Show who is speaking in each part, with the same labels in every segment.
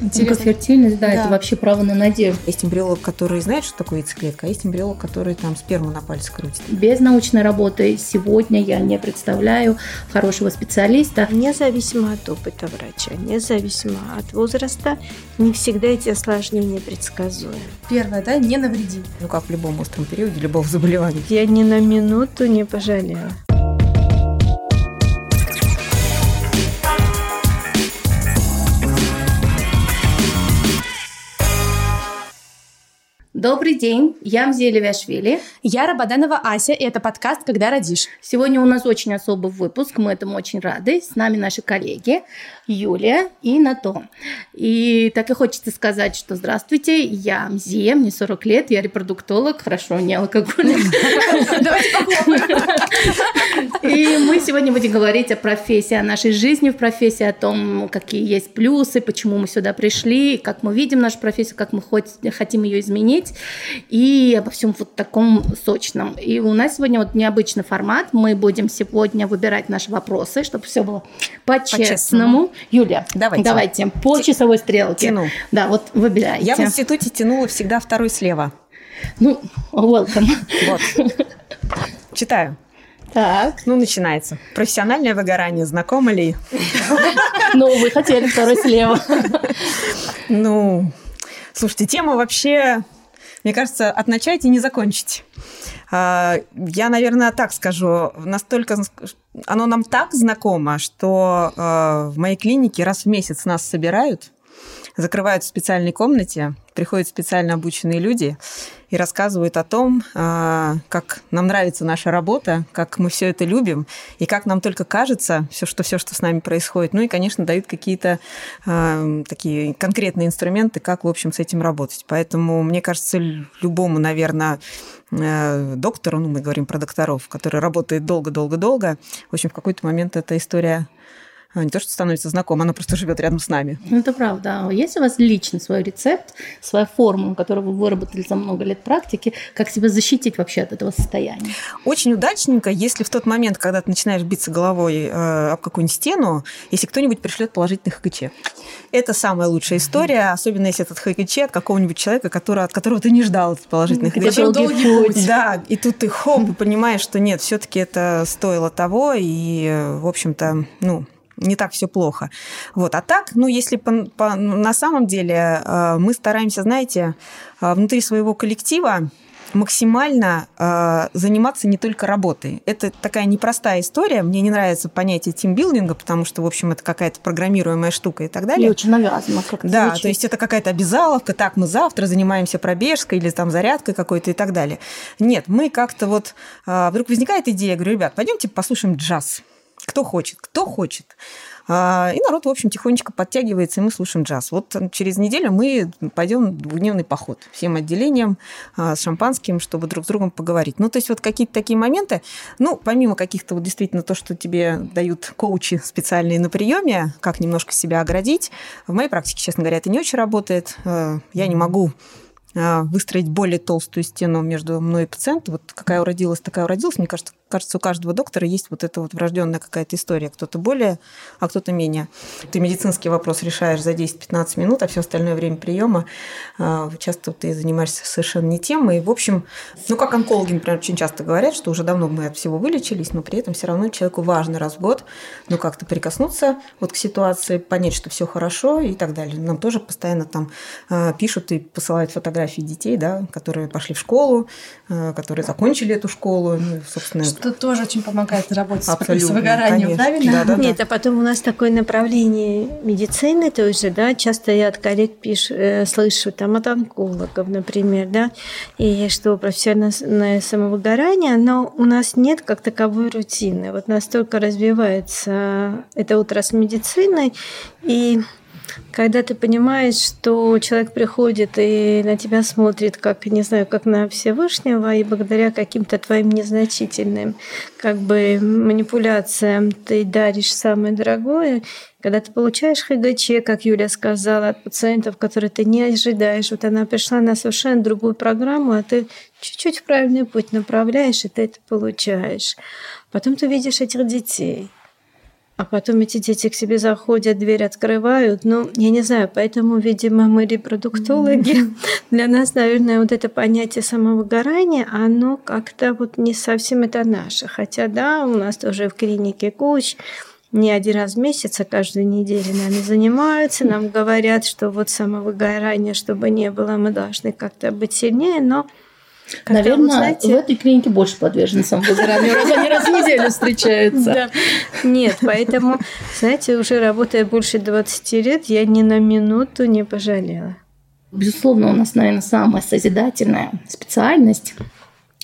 Speaker 1: Онкофертильность, да, да, это вообще право на надежду.
Speaker 2: Есть эмбриолог, который знает, что такое яйцеклетка, а есть эмбриолог, который там сперму на пальце крутит.
Speaker 1: Без научной работы сегодня я не представляю хорошего специалиста.
Speaker 3: Независимо от опыта врача, независимо от возраста, не всегда эти осложнения предсказуемы.
Speaker 4: Первое, да, не навреди.
Speaker 2: Ну, как в любом остром периоде любого заболевания.
Speaker 3: Я ни на минуту не пожалела.
Speaker 1: Добрый день, я Мзея Левяшвили.
Speaker 4: Я Рабаданова Ася, и это подкаст «Когда родишь».
Speaker 1: Сегодня у нас очень особый выпуск, мы этому очень рады. С нами наши коллеги Юлия и Нато. И так и хочется сказать, что здравствуйте, я Мзея, мне 40 лет, я репродуктолог, хорошо, не алкоголик. И мы сегодня будем говорить о профессии, о нашей жизни в профессии, о том, какие есть плюсы, почему мы сюда пришли, как мы видим нашу профессию, как мы хотим ее изменить, и обо всем вот таком сочном. И у нас сегодня вот необычный формат. Мы будем сегодня выбирать наши вопросы, чтобы все было по-честному. Юля, давайте. давайте по часовой стрелке.
Speaker 2: Тяну.
Speaker 1: Да, вот выбирайте.
Speaker 2: Я в институте тянула всегда второй слева.
Speaker 1: Ну, welcome.
Speaker 2: Вот. Читаю.
Speaker 1: Так.
Speaker 2: Ну, начинается. Профессиональное выгорание. Знакомо ли?
Speaker 1: Ну, вы хотели второй слева.
Speaker 2: Ну, слушайте, тема вообще, мне кажется, от начать и не закончить. А, я, наверное, так скажу. Настолько оно нам так знакомо, что а, в моей клинике раз в месяц нас собирают, закрывают в специальной комнате, приходят специально обученные люди и рассказывают о том, а, как нам нравится наша работа, как мы все это любим, и как нам только кажется все, что все, что с нами происходит. Ну и, конечно, дают какие-то э, такие конкретные инструменты, как, в общем, с этим работать. Поэтому, мне кажется, любому, наверное, э, доктору, ну, мы говорим про докторов, который работает долго-долго-долго, в общем, в какой-то момент эта история а, не то, что становится знакома, она просто живет рядом с нами.
Speaker 1: Ну, это правда. Есть у вас лично свой рецепт, своя формула, которую вы выработали за много лет практики, как себя защитить вообще от этого состояния?
Speaker 2: Очень удачненько, если в тот момент, когда ты начинаешь биться головой э, об какую-нибудь стену, если кто-нибудь пришлет положительный ХКЧ. Это самая лучшая история, особенно если этот ХКЧ от какого-нибудь человека, который, от которого ты не ждал этот положительный ХКЧ.
Speaker 1: долгий путь.
Speaker 2: Да, и тут ты хоп, и понимаешь, что нет, все-таки это стоило того, и, в общем-то, ну, не так все плохо. Вот. А так, ну, если по, по, на самом деле э, мы стараемся, знаете, э, внутри своего коллектива максимально э, заниматься не только работой. Это такая непростая история. Мне не нравится понятие тимбилдинга, потому что, в общем, это какая-то программируемая штука и так далее.
Speaker 1: И очень навязано как-то
Speaker 2: Да, звучит. то есть это какая-то обязаловка. Так, мы завтра занимаемся пробежкой или там зарядкой какой-то и так далее. Нет, мы как-то вот... Э, вдруг возникает идея, я говорю, ребят, пойдемте послушаем джаз. Кто хочет, кто хочет. А, и народ, в общем, тихонечко подтягивается, и мы слушаем джаз. Вот через неделю мы пойдем в двухдневный поход всем отделением а, с шампанским, чтобы друг с другом поговорить. Ну, то есть вот какие-то такие моменты, ну, помимо каких-то вот действительно то, что тебе дают коучи специальные на приеме, как немножко себя оградить, в моей практике, честно говоря, это не очень работает. А, я не могу выстроить более толстую стену между мной и пациентом. Вот какая уродилась, такая уродилась. Мне кажется, кажется, у каждого доктора есть вот эта вот врожденная какая-то история. Кто-то более, а кто-то менее. Ты медицинский вопрос решаешь за 10-15 минут, а все остальное время приема а, часто ты занимаешься совершенно не тем. И, в общем, ну, как онкологи, например, очень часто говорят, что уже давно мы от всего вылечились, но при этом все равно человеку важно раз в год ну, как-то прикоснуться вот к ситуации, понять, что все хорошо и так далее. Нам тоже постоянно там а, пишут и посылают фотографии детей, да, которые пошли в школу, а, которые закончили эту школу, ну, собственно,
Speaker 4: что тоже очень помогает работать Абсолютно, с выгоранием, конечно. правильно? Да,
Speaker 3: да, Нет, да. а потом у нас такое направление медицины тоже, да, часто я от коллег пишу, э, слышу там от онкологов, например, да, и что профессиональное самовыгорание, но у нас нет как таковой рутины. Вот настолько развивается эта отрасль медицины, и когда ты понимаешь, что человек приходит и на тебя смотрит, как, не знаю, как на Всевышнего, и благодаря каким-то твоим незначительным как бы манипуляциям ты даришь самое дорогое, когда ты получаешь ХГЧ, как Юля сказала, от пациентов, которые ты не ожидаешь, вот она пришла на совершенно другую программу, а ты чуть-чуть в правильный путь направляешь, и ты это получаешь. Потом ты видишь этих детей – а потом эти дети к себе заходят, дверь открывают. Ну, я не знаю, поэтому, видимо, мы репродуктологи. Для нас, наверное, вот это понятие самовыгорания, оно как-то вот не совсем это наше. Хотя, да, у нас тоже в клинике куч не один раз в месяц, а каждую неделю нами занимаются, нам говорят, что вот самовыгорание, чтобы не было, мы должны как-то быть сильнее, но
Speaker 1: Наверное, вот, знаете... в этой клинике больше подвержены самовыгоранию, раз они раз в неделю встречаются. Да.
Speaker 3: Нет, поэтому, знаете, уже работая больше 20 лет, я ни на минуту не пожалела.
Speaker 1: Безусловно, у нас, наверное, самая созидательная специальность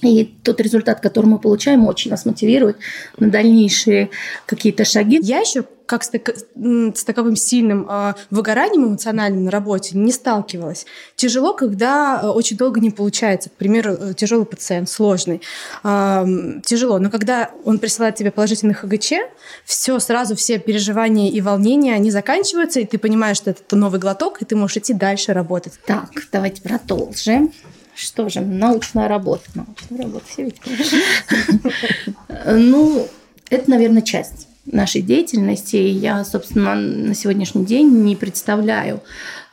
Speaker 1: и тот результат, который мы получаем, очень нас мотивирует на дальнейшие какие-то шаги.
Speaker 4: Я еще как с, так, с таковым сильным э, выгоранием эмоциональным на работе не сталкивалась. Тяжело, когда э, очень долго не получается. К примеру, э, тяжелый пациент, сложный. Э, тяжело. Но когда он присылает тебе положительный ХГЧ, все сразу, все переживания и волнения, они заканчиваются, и ты понимаешь, что это новый глоток, и ты можешь идти дальше работать.
Speaker 1: Так, давайте продолжим. Что же, научная работа. Научная работа, все ведь Ну, это, наверное, часть нашей деятельности. Я, собственно, на сегодняшний день не представляю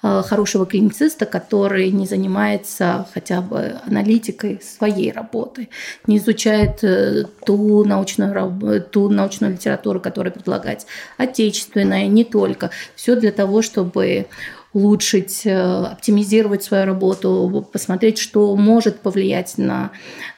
Speaker 1: э, хорошего клинициста, который не занимается хотя бы аналитикой своей работы, не изучает э, ту научную, ту научную литературу, которую предлагать отечественная, не только. Все для того, чтобы улучшить, э, оптимизировать свою работу, посмотреть, что может повлиять на,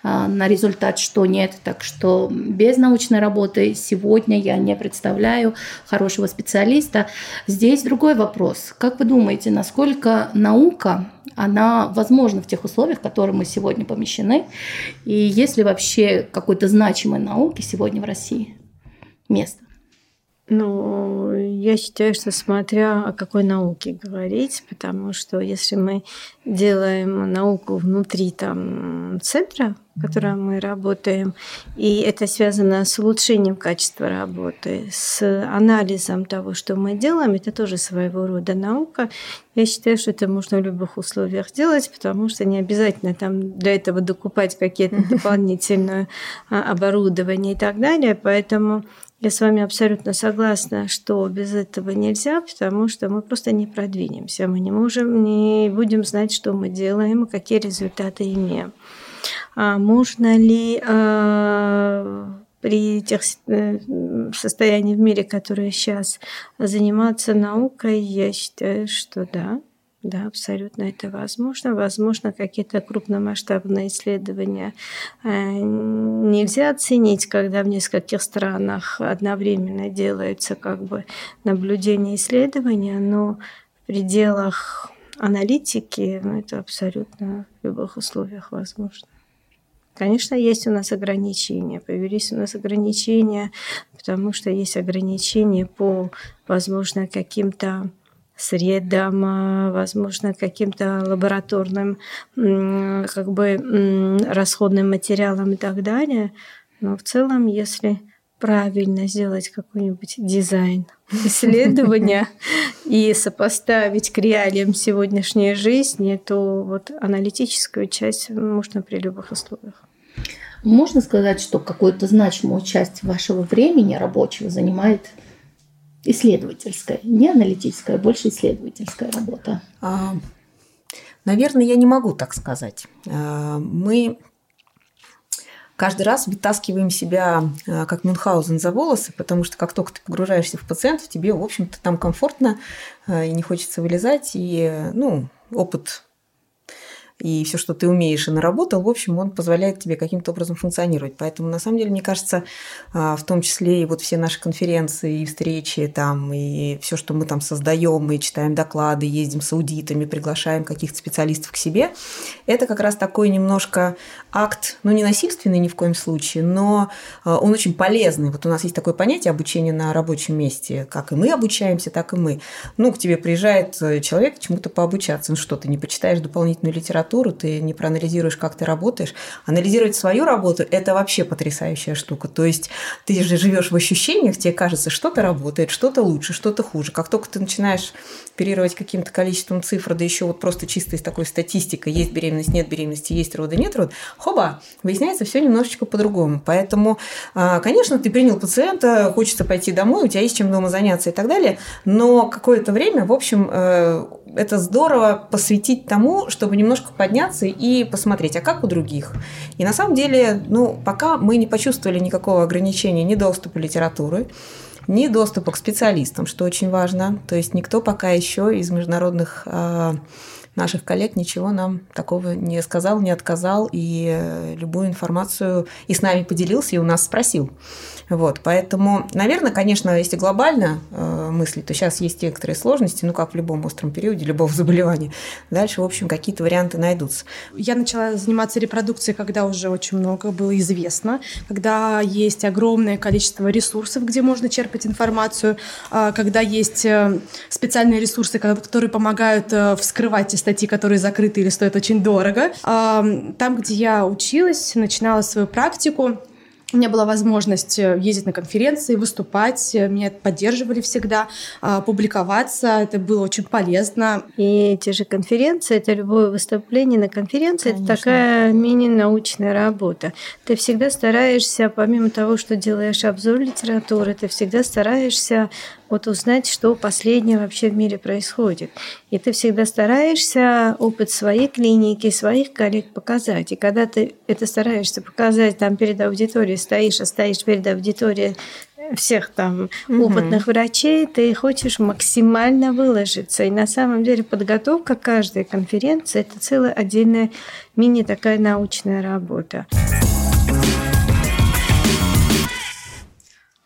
Speaker 1: э, на результат, что нет. Так что без научной работы сегодня я не представляю хорошего специалиста. Здесь другой вопрос. Как вы думаете, насколько наука она возможна в тех условиях, в которые мы сегодня помещены? И есть ли вообще какой-то значимой науки сегодня в России место?
Speaker 3: Ну, я считаю, что смотря о какой науке говорить, потому что если мы делаем науку внутри там центра, в котором мы работаем, и это связано с улучшением качества работы, с анализом того, что мы делаем, это тоже своего рода наука. Я считаю, что это можно в любых условиях делать, потому что не обязательно там для этого докупать какие-то дополнительное а, оборудование и так далее. Поэтому я с вами абсолютно согласна, что без этого нельзя, потому что мы просто не продвинемся. Мы не можем, не будем знать, что мы делаем, какие результаты имеем. А можно ли э, при тех э, состоянии в мире, которые сейчас, заниматься наукой? Я считаю, что да. Да, абсолютно это возможно. Возможно, какие-то крупномасштабные исследования э, нельзя оценить, когда в нескольких странах одновременно делаются как бы наблюдения исследования, но в пределах аналитики ну, это абсолютно в любых условиях возможно. Конечно, есть у нас ограничения. Появились у нас ограничения, потому что есть ограничения по, возможно, каким-то средам, возможно, каким-то лабораторным как бы расходным материалам и так далее. Но в целом, если правильно сделать какой-нибудь дизайн исследования и сопоставить к реалиям сегодняшней жизни, то вот аналитическую часть можно при любых условиях.
Speaker 1: Можно сказать, что какую-то значимую часть вашего времени рабочего занимает исследовательская, не аналитическая, а больше исследовательская работа? А,
Speaker 2: наверное, я не могу так сказать. А, мы каждый раз вытаскиваем себя а, как Мюнхгаузен за волосы, потому что как только ты погружаешься в пациента, тебе, в общем-то, там комфортно и не хочется вылезать, и ну, опыт и все, что ты умеешь и наработал, в общем, он позволяет тебе каким-то образом функционировать. Поэтому, на самом деле, мне кажется, а, в том числе и вот все наши конференции и встречи там, и все, что мы там создаем, мы читаем доклады, ездим с аудитами, приглашаем каких-то специалистов к себе, это как раз такой немножко акт, ну, не насильственный ни в коем случае, но а, он очень полезный. Вот у нас есть такое понятие обучения на рабочем месте, как и мы обучаемся, так и мы. Ну, к тебе приезжает э, человек чему-то пообучаться, ну что, ты не почитаешь дополнительную литературу, ты не проанализируешь, как ты работаешь. Анализировать свою работу – это вообще потрясающая штука. То есть ты же живешь в ощущениях, тебе кажется, что-то работает, что-то лучше, что-то хуже. Как только ты начинаешь оперировать каким-то количеством цифр, да еще вот просто чисто из такой статистикой, есть беременность, нет беременности, есть роды, нет роды, хоба, выясняется все немножечко по-другому. Поэтому, а, конечно, ты принял пациента, хочется пойти домой, у тебя есть чем дома заняться и так далее, но какое-то время, в общем, э, это здорово посвятить тому, чтобы немножко подняться и посмотреть, а как у других. И на самом деле, ну, пока мы не почувствовали никакого ограничения ни доступа литературы, ни доступа к специалистам, что очень важно. То есть никто пока еще из международных э, наших коллег ничего нам такого не сказал, не отказал, и э, любую информацию и с нами поделился, и у нас спросил. Вот, поэтому, наверное, конечно, если глобально э, мыслить, то сейчас есть некоторые сложности, ну, как в любом остром периоде любого заболевания. Дальше, в общем, какие-то варианты найдутся.
Speaker 4: Я начала заниматься репродукцией, когда уже очень много было известно, когда есть огромное количество ресурсов, где можно черпать информацию, э, когда есть э, специальные ресурсы, которые помогают э, вскрывать те статьи, которые закрыты или стоят очень дорого. Там, где я училась, начинала свою практику, у меня была возможность э, ездить на конференции, выступать, э, меня поддерживали всегда, а, публиковаться, это было очень полезно.
Speaker 3: И те же конференции, это любое выступление на конференции, Конечно. это такая мини-научная работа. Ты всегда стараешься, помимо того, что делаешь обзор литературы, ты всегда стараешься вот узнать, что последнее вообще в мире происходит. И ты всегда стараешься опыт своей клиники, своих коллег показать. И когда ты это стараешься показать там перед аудиторией, стоишь, а стоишь перед аудиторией всех там угу. опытных врачей, ты хочешь максимально выложиться. И на самом деле подготовка каждой конференции – это целая отдельная мини такая научная работа.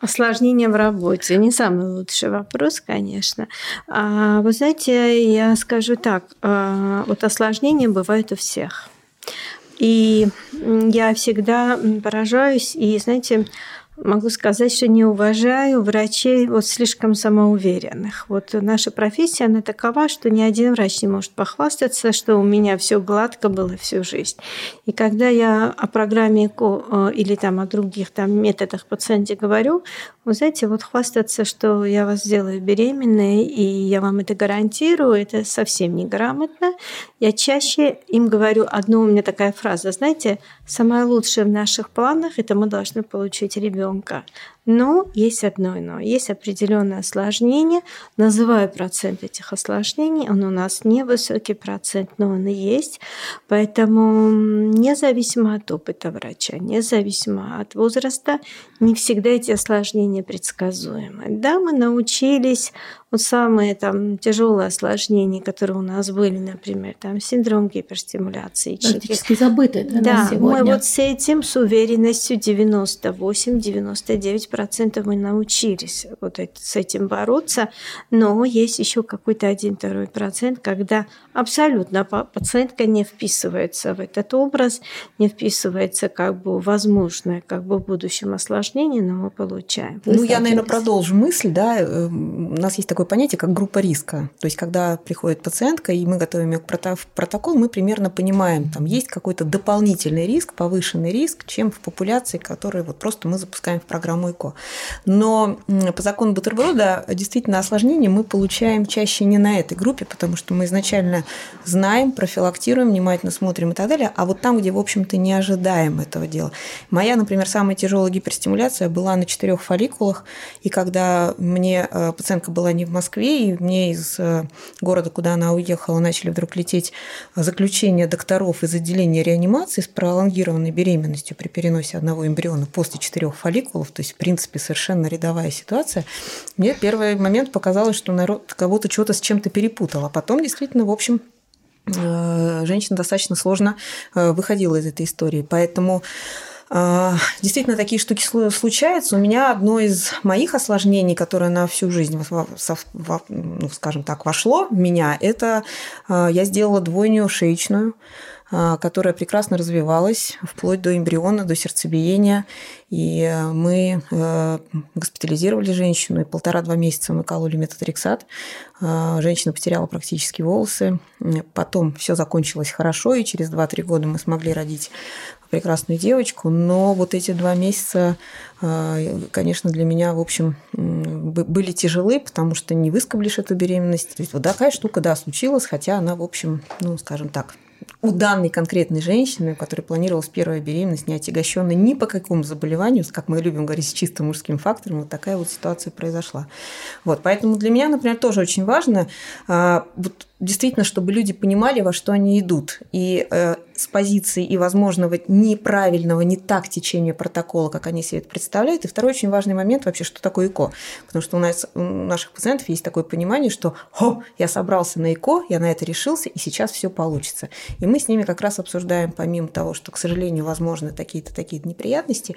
Speaker 3: Осложнение в работе. Не самый лучший вопрос, конечно. А, вы знаете, я скажу так. А, вот осложнения бывают у всех. И я всегда поражаюсь, и, знаете, Могу сказать, что не уважаю врачей вот слишком самоуверенных. Вот наша профессия, она такова, что ни один врач не может похвастаться, что у меня все гладко было всю жизнь. И когда я о программе ЭКО э, или там о других там методах пациенте говорю, вы знаете, вот хвастаться, что я вас сделаю беременной, и я вам это гарантирую, это совсем неграмотно. Я чаще им говорю одну, у меня такая фраза, знаете, самое лучшее в наших планах – это мы должны получить ребенка. Но есть одно но. Есть определенное осложнение. Называю процент этих осложнений. Он у нас невысокий процент, но он и есть. Поэтому независимо от опыта врача, независимо от возраста, не всегда эти осложнения предсказуемы. Да, мы научились вот самые там тяжелые осложнения, которые у нас были, например, там синдром гиперстимуляции.
Speaker 1: Практически забытые
Speaker 3: да, да мы вот с этим с уверенностью 98-99 процентов мы научились вот с этим бороться, но есть еще какой-то один-второй процент, когда абсолютно пациентка не вписывается в этот образ, не вписывается как бы возможное как бы в будущем осложнение, но мы получаем.
Speaker 2: Ну, я, наверное, продолжу мысль, да, э, у нас есть такое понятие, как группа риска, то есть когда приходит пациентка, и мы готовим ее к протокол, мы примерно понимаем, там есть какой-то дополнительный риск, повышенный риск, чем в популяции, который вот просто мы запускаем в программу ЭКО легко. Но по закону бутерброда действительно осложнения мы получаем чаще не на этой группе, потому что мы изначально знаем, профилактируем, внимательно смотрим и так далее, а вот там, где, в общем-то, не ожидаем этого дела. Моя, например, самая тяжелая гиперстимуляция была на четырех фолликулах, и когда мне э, пациентка была не в Москве, и мне из э, города, куда она уехала, начали вдруг лететь заключения докторов из отделения реанимации с пролонгированной беременностью при переносе одного эмбриона после четырех фолликулов, то есть, в принципе, принципе, совершенно рядовая ситуация, мне первый момент показалось, что народ кого-то что-то с чем-то перепутал. А потом действительно, в общем, э, женщина достаточно сложно э, выходила из этой истории. Поэтому э, Действительно, такие штуки случаются. У меня одно из моих осложнений, которое на всю жизнь, ну, скажем так, вошло в меня, это я сделала двойню шеечную которая прекрасно развивалась вплоть до эмбриона, до сердцебиения. И мы э, госпитализировали женщину, и полтора-два месяца мы кололи метатрексат. А, женщина потеряла практически волосы. Потом все закончилось хорошо, и через 2-3 года мы смогли родить прекрасную девочку, но вот эти два месяца, а, конечно, для меня, в общем, были тяжелы, потому что не выскоблишь эту беременность. То есть вот такая штука, да, случилась, хотя она, в общем, ну, скажем так, у данной конкретной женщины, у которой планировалась первая беременность, не отягощенная ни по какому заболеванию, как мы любим говорить, с чисто мужским фактором, вот такая вот ситуация произошла. Вот, поэтому для меня, например, тоже очень важно а, вот, действительно, чтобы люди понимали, во что они идут. И э, с позиции и возможного неправильного, не так течения протокола, как они себе это представляют. И второй очень важный момент вообще, что такое ЭКО. Потому что у, нас, у наших пациентов есть такое понимание, что «О, я собрался на ЭКО, я на это решился, и сейчас все получится». И мы с ними как раз обсуждаем, помимо того, что, к сожалению, возможны такие-то такие неприятности,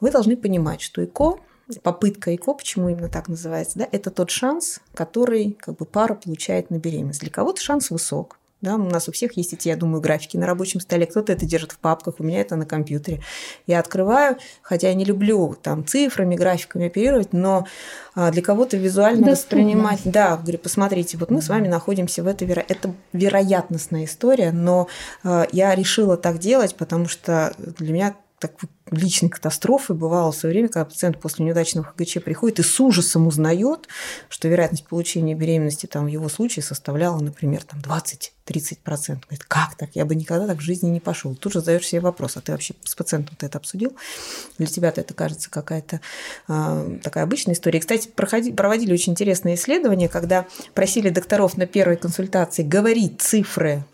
Speaker 2: вы должны понимать, что ЭКО попытка ЭКО, почему именно так называется, да, это тот шанс, который как бы пара получает на беременность. Для кого-то шанс высок, да, у нас у всех есть эти, я думаю, графики на рабочем столе. Кто-то это держит в папках, у меня это на компьютере. Я открываю, хотя я не люблю там цифрами, графиками оперировать, но а, для кого-то визуально Доступно. воспринимать. Да, говорю, посмотрите, вот мы с вами находимся в этой веро... это вероятностная история, но а, я решила так делать, потому что для меня такой личной катастрофы бывало в свое время, когда пациент после неудачного ХГЧ приходит и с ужасом узнает, что вероятность получения беременности там, в его случае составляла, например, там 20-30%. Говорит, как так? Я бы никогда так в жизни не пошел. Тут же задаешь себе вопрос, а ты вообще с пациентом это обсудил? Для тебя-то это кажется какая-то э, такая обычная история. Кстати, проходи, проводили очень интересное исследование, когда просили докторов на первой консультации говорить цифры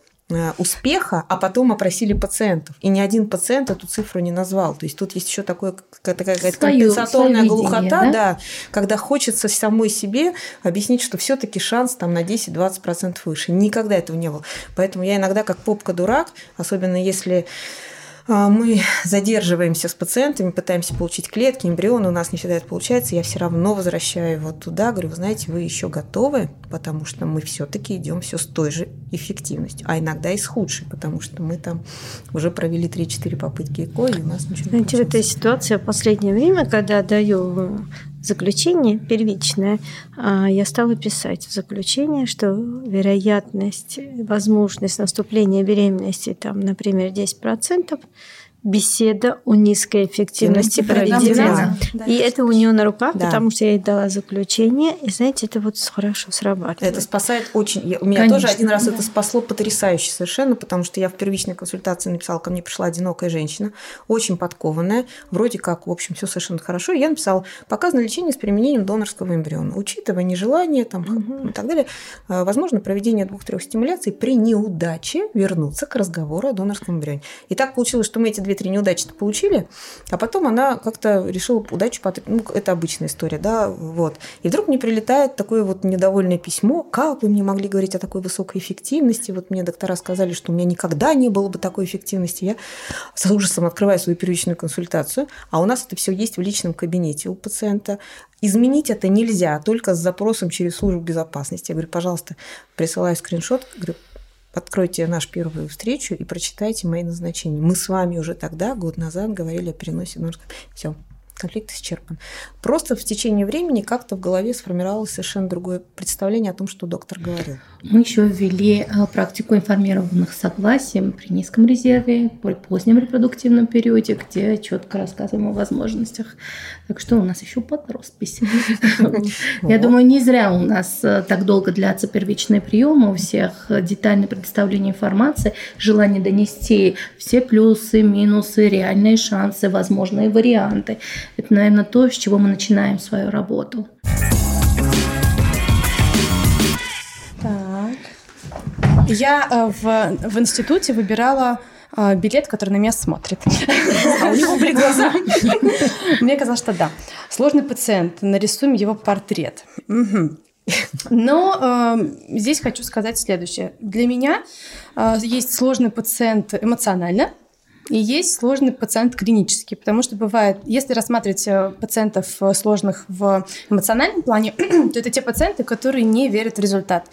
Speaker 2: успеха, а потом опросили пациентов. И ни один пациент эту цифру не назвал. То есть тут есть еще такое, такая свою, компенсаторная свое глухота, видение, да? да, когда хочется самой себе объяснить, что все-таки шанс там на 10-20% выше. Никогда этого не было. Поэтому я иногда как попка-дурак, особенно если мы задерживаемся с пациентами, пытаемся получить клетки, эмбрионы, у нас не всегда это получается, я все равно возвращаю его туда, говорю, вы знаете, вы еще готовы, потому что мы все-таки идем все с той же эффективностью, а иногда и с худшей, потому что мы там уже провели 3-4 попытки ЭКО, и у нас ничего
Speaker 3: не Знаете, в этой ситуации в последнее время, когда даю заключение первичное, а, я стала писать в заключение, что вероятность, возможность наступления беременности, там, например, 10%, беседа о низкой эффективности проведена. Да, и это у нее на руках, да. потому что я ей дала заключение. И знаете, это вот хорошо срабатывает.
Speaker 2: Это спасает очень. У меня Конечно, тоже один раз да. это спасло потрясающе совершенно, потому что я в первичной консультации написала, ко мне пришла одинокая женщина, очень подкованная, вроде как, в общем, все совершенно хорошо. И я написала, показано лечение с применением донорского эмбриона. Учитывая нежелание там, угу. и так далее, э, возможно проведение двух-трех стимуляций при неудаче вернуться к разговору о донорском эмбрионе. И так получилось, что мы эти две две-три неудачи получили, а потом она как-то решила удачу потребовать. Ну, это обычная история, да, вот. И вдруг мне прилетает такое вот недовольное письмо, как вы мне могли говорить о такой высокой эффективности, вот мне доктора сказали, что у меня никогда не было бы такой эффективности. Я с ужасом открываю свою первичную консультацию, а у нас это все есть в личном кабинете у пациента. Изменить это нельзя, только с запросом через службу безопасности. Я говорю, пожалуйста, присылаю скриншот, говорю, откройте нашу первую встречу и прочитайте мои назначения. Мы с вами уже тогда, год назад, говорили о переносе ножки. Все, конфликт исчерпан. Просто в течение времени как-то в голове сформировалось совершенно другое представление о том, что доктор говорил.
Speaker 1: Мы еще ввели э, практику информированных согласий при низком резерве, при позднем репродуктивном периоде, где четко рассказываем о возможностях. Так что у нас еще под роспись. Я думаю, не зря у нас э, так долго длятся первичные приемы, у всех детальное предоставление информации, желание донести все плюсы, минусы, реальные шансы, возможные варианты. Это, наверное, то, с чего мы начинаем свою работу.
Speaker 4: Так. Я э, в, в институте выбирала э, билет, который на меня смотрит. А у него были глаза. Мне казалось, что да. Сложный пациент, нарисуем его портрет. Но э, здесь хочу сказать следующее. Для меня э, есть сложный пациент эмоционально, И есть сложный пациент клинический, потому что бывает, если рассматривать э, пациентов э, сложных в эмоциональном плане, то это те пациенты, которые не верят в результат.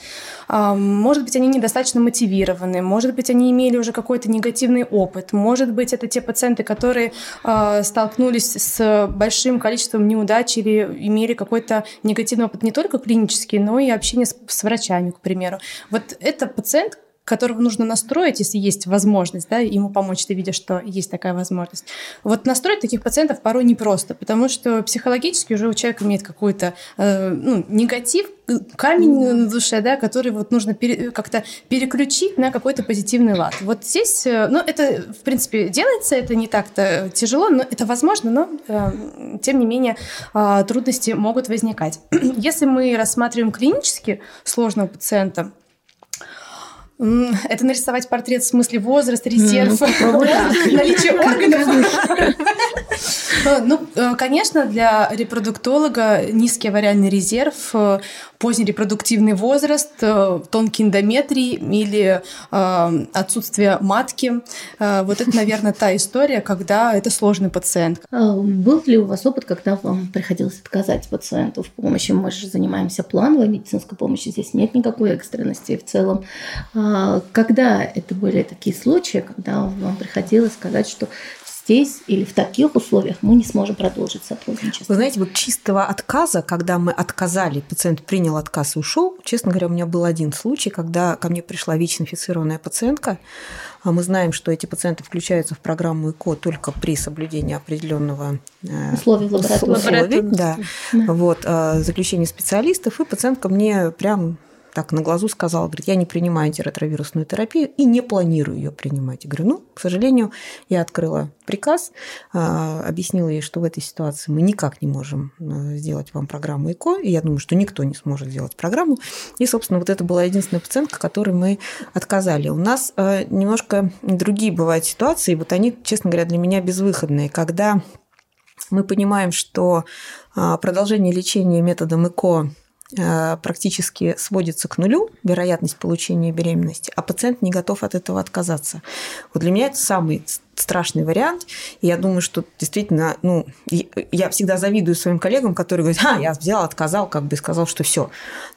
Speaker 4: А, может быть, они недостаточно мотивированы, может быть, они имели уже какой-то негативный опыт, может быть, это те пациенты, которые а, столкнулись с большим количеством неудач или имели какой-то негативный опыт не только клинический, но и общение с, врачами, к примеру. Вот это пациент, которого нужно настроить, если есть возможность, да, ему помочь, ты видишь, что есть такая возможность. Вот настроить таких пациентов порой непросто, потому что психологически уже у человека имеет какой-то э, ну, негатив, камень на душе, да, который вот нужно пере, как-то переключить на какой-то позитивный лад. Вот здесь, э, ну, это, в принципе, делается, это не так-то тяжело, но это возможно, но, э, тем не менее, э, трудности могут возникать. Если мы рассматриваем клинически сложного пациента, это нарисовать портрет в смысле возраст, резерв, наличие органов. Ну, э, конечно, для репродуктолога низкий авариальный резерв, э, поздний репродуктивный возраст, э, тонкий эндометрий или отсутствие матки. Вот это, наверное, та история, когда это сложный пациент.
Speaker 1: Был ли у вас опыт, когда вам приходилось отказать пациенту в помощи? Мы же занимаемся плановой медицинской помощью, здесь нет никакой экстренности в целом. Когда это были такие случаи, когда вам приходилось сказать, что здесь или в таких условиях мы не сможем продолжить сотрудничество.
Speaker 2: Вы знаете, вот чистого отказа, когда мы отказали, пациент принял отказ и ушел, честно говоря, у меня был один случай, когда ко мне пришла ВИЧ-инфицированная пациентка. А мы знаем, что эти пациенты включаются в программу ЭКО только при соблюдении определенного
Speaker 1: э, условий лаборатории.
Speaker 2: Да. да. Вот, э, заключение специалистов, и пациентка мне прям так на глазу сказала, говорит, я не принимаю антиретровирусную терапию и не планирую ее принимать. Я говорю, ну, к сожалению, я открыла приказ, а, объяснила ей, что в этой ситуации мы никак не можем а, сделать вам программу ЭКО, и я думаю, что никто не сможет сделать программу. И, собственно, вот это была единственная пациентка, которой мы отказали. У нас а, немножко другие бывают ситуации, вот они, честно говоря, для меня безвыходные, когда мы понимаем, что продолжение лечения методом ЭКО Э, практически сводится к нулю, вероятность получения беременности, а пациент не готов от этого отказаться. Вот для меня это самый страшный вариант. И я думаю, что действительно, ну, я всегда завидую своим коллегам, которые говорят, а, я взял, отказал, как бы сказал, что все.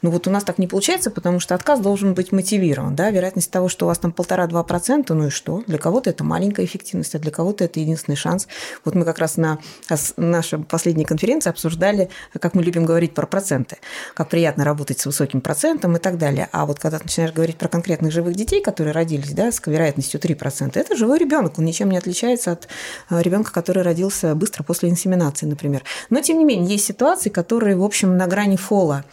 Speaker 2: Но вот у нас так не получается, потому что отказ должен быть мотивирован. Да? Вероятность того, что у вас там полтора-два процента, ну и что? Для кого-то это маленькая эффективность, а для кого-то это единственный шанс. Вот мы как раз на нашей последней конференции обсуждали, как мы любим говорить про проценты, как приятно работать с высоким процентом и так далее. А вот когда ты начинаешь говорить про конкретных живых детей, которые родились да, с вероятностью 3%, это живой ребенок, он ничем ничем не отличается от э, ребенка, который родился быстро после инсеминации, например. Но, тем не менее, есть ситуации, которые, в общем, на грани фола.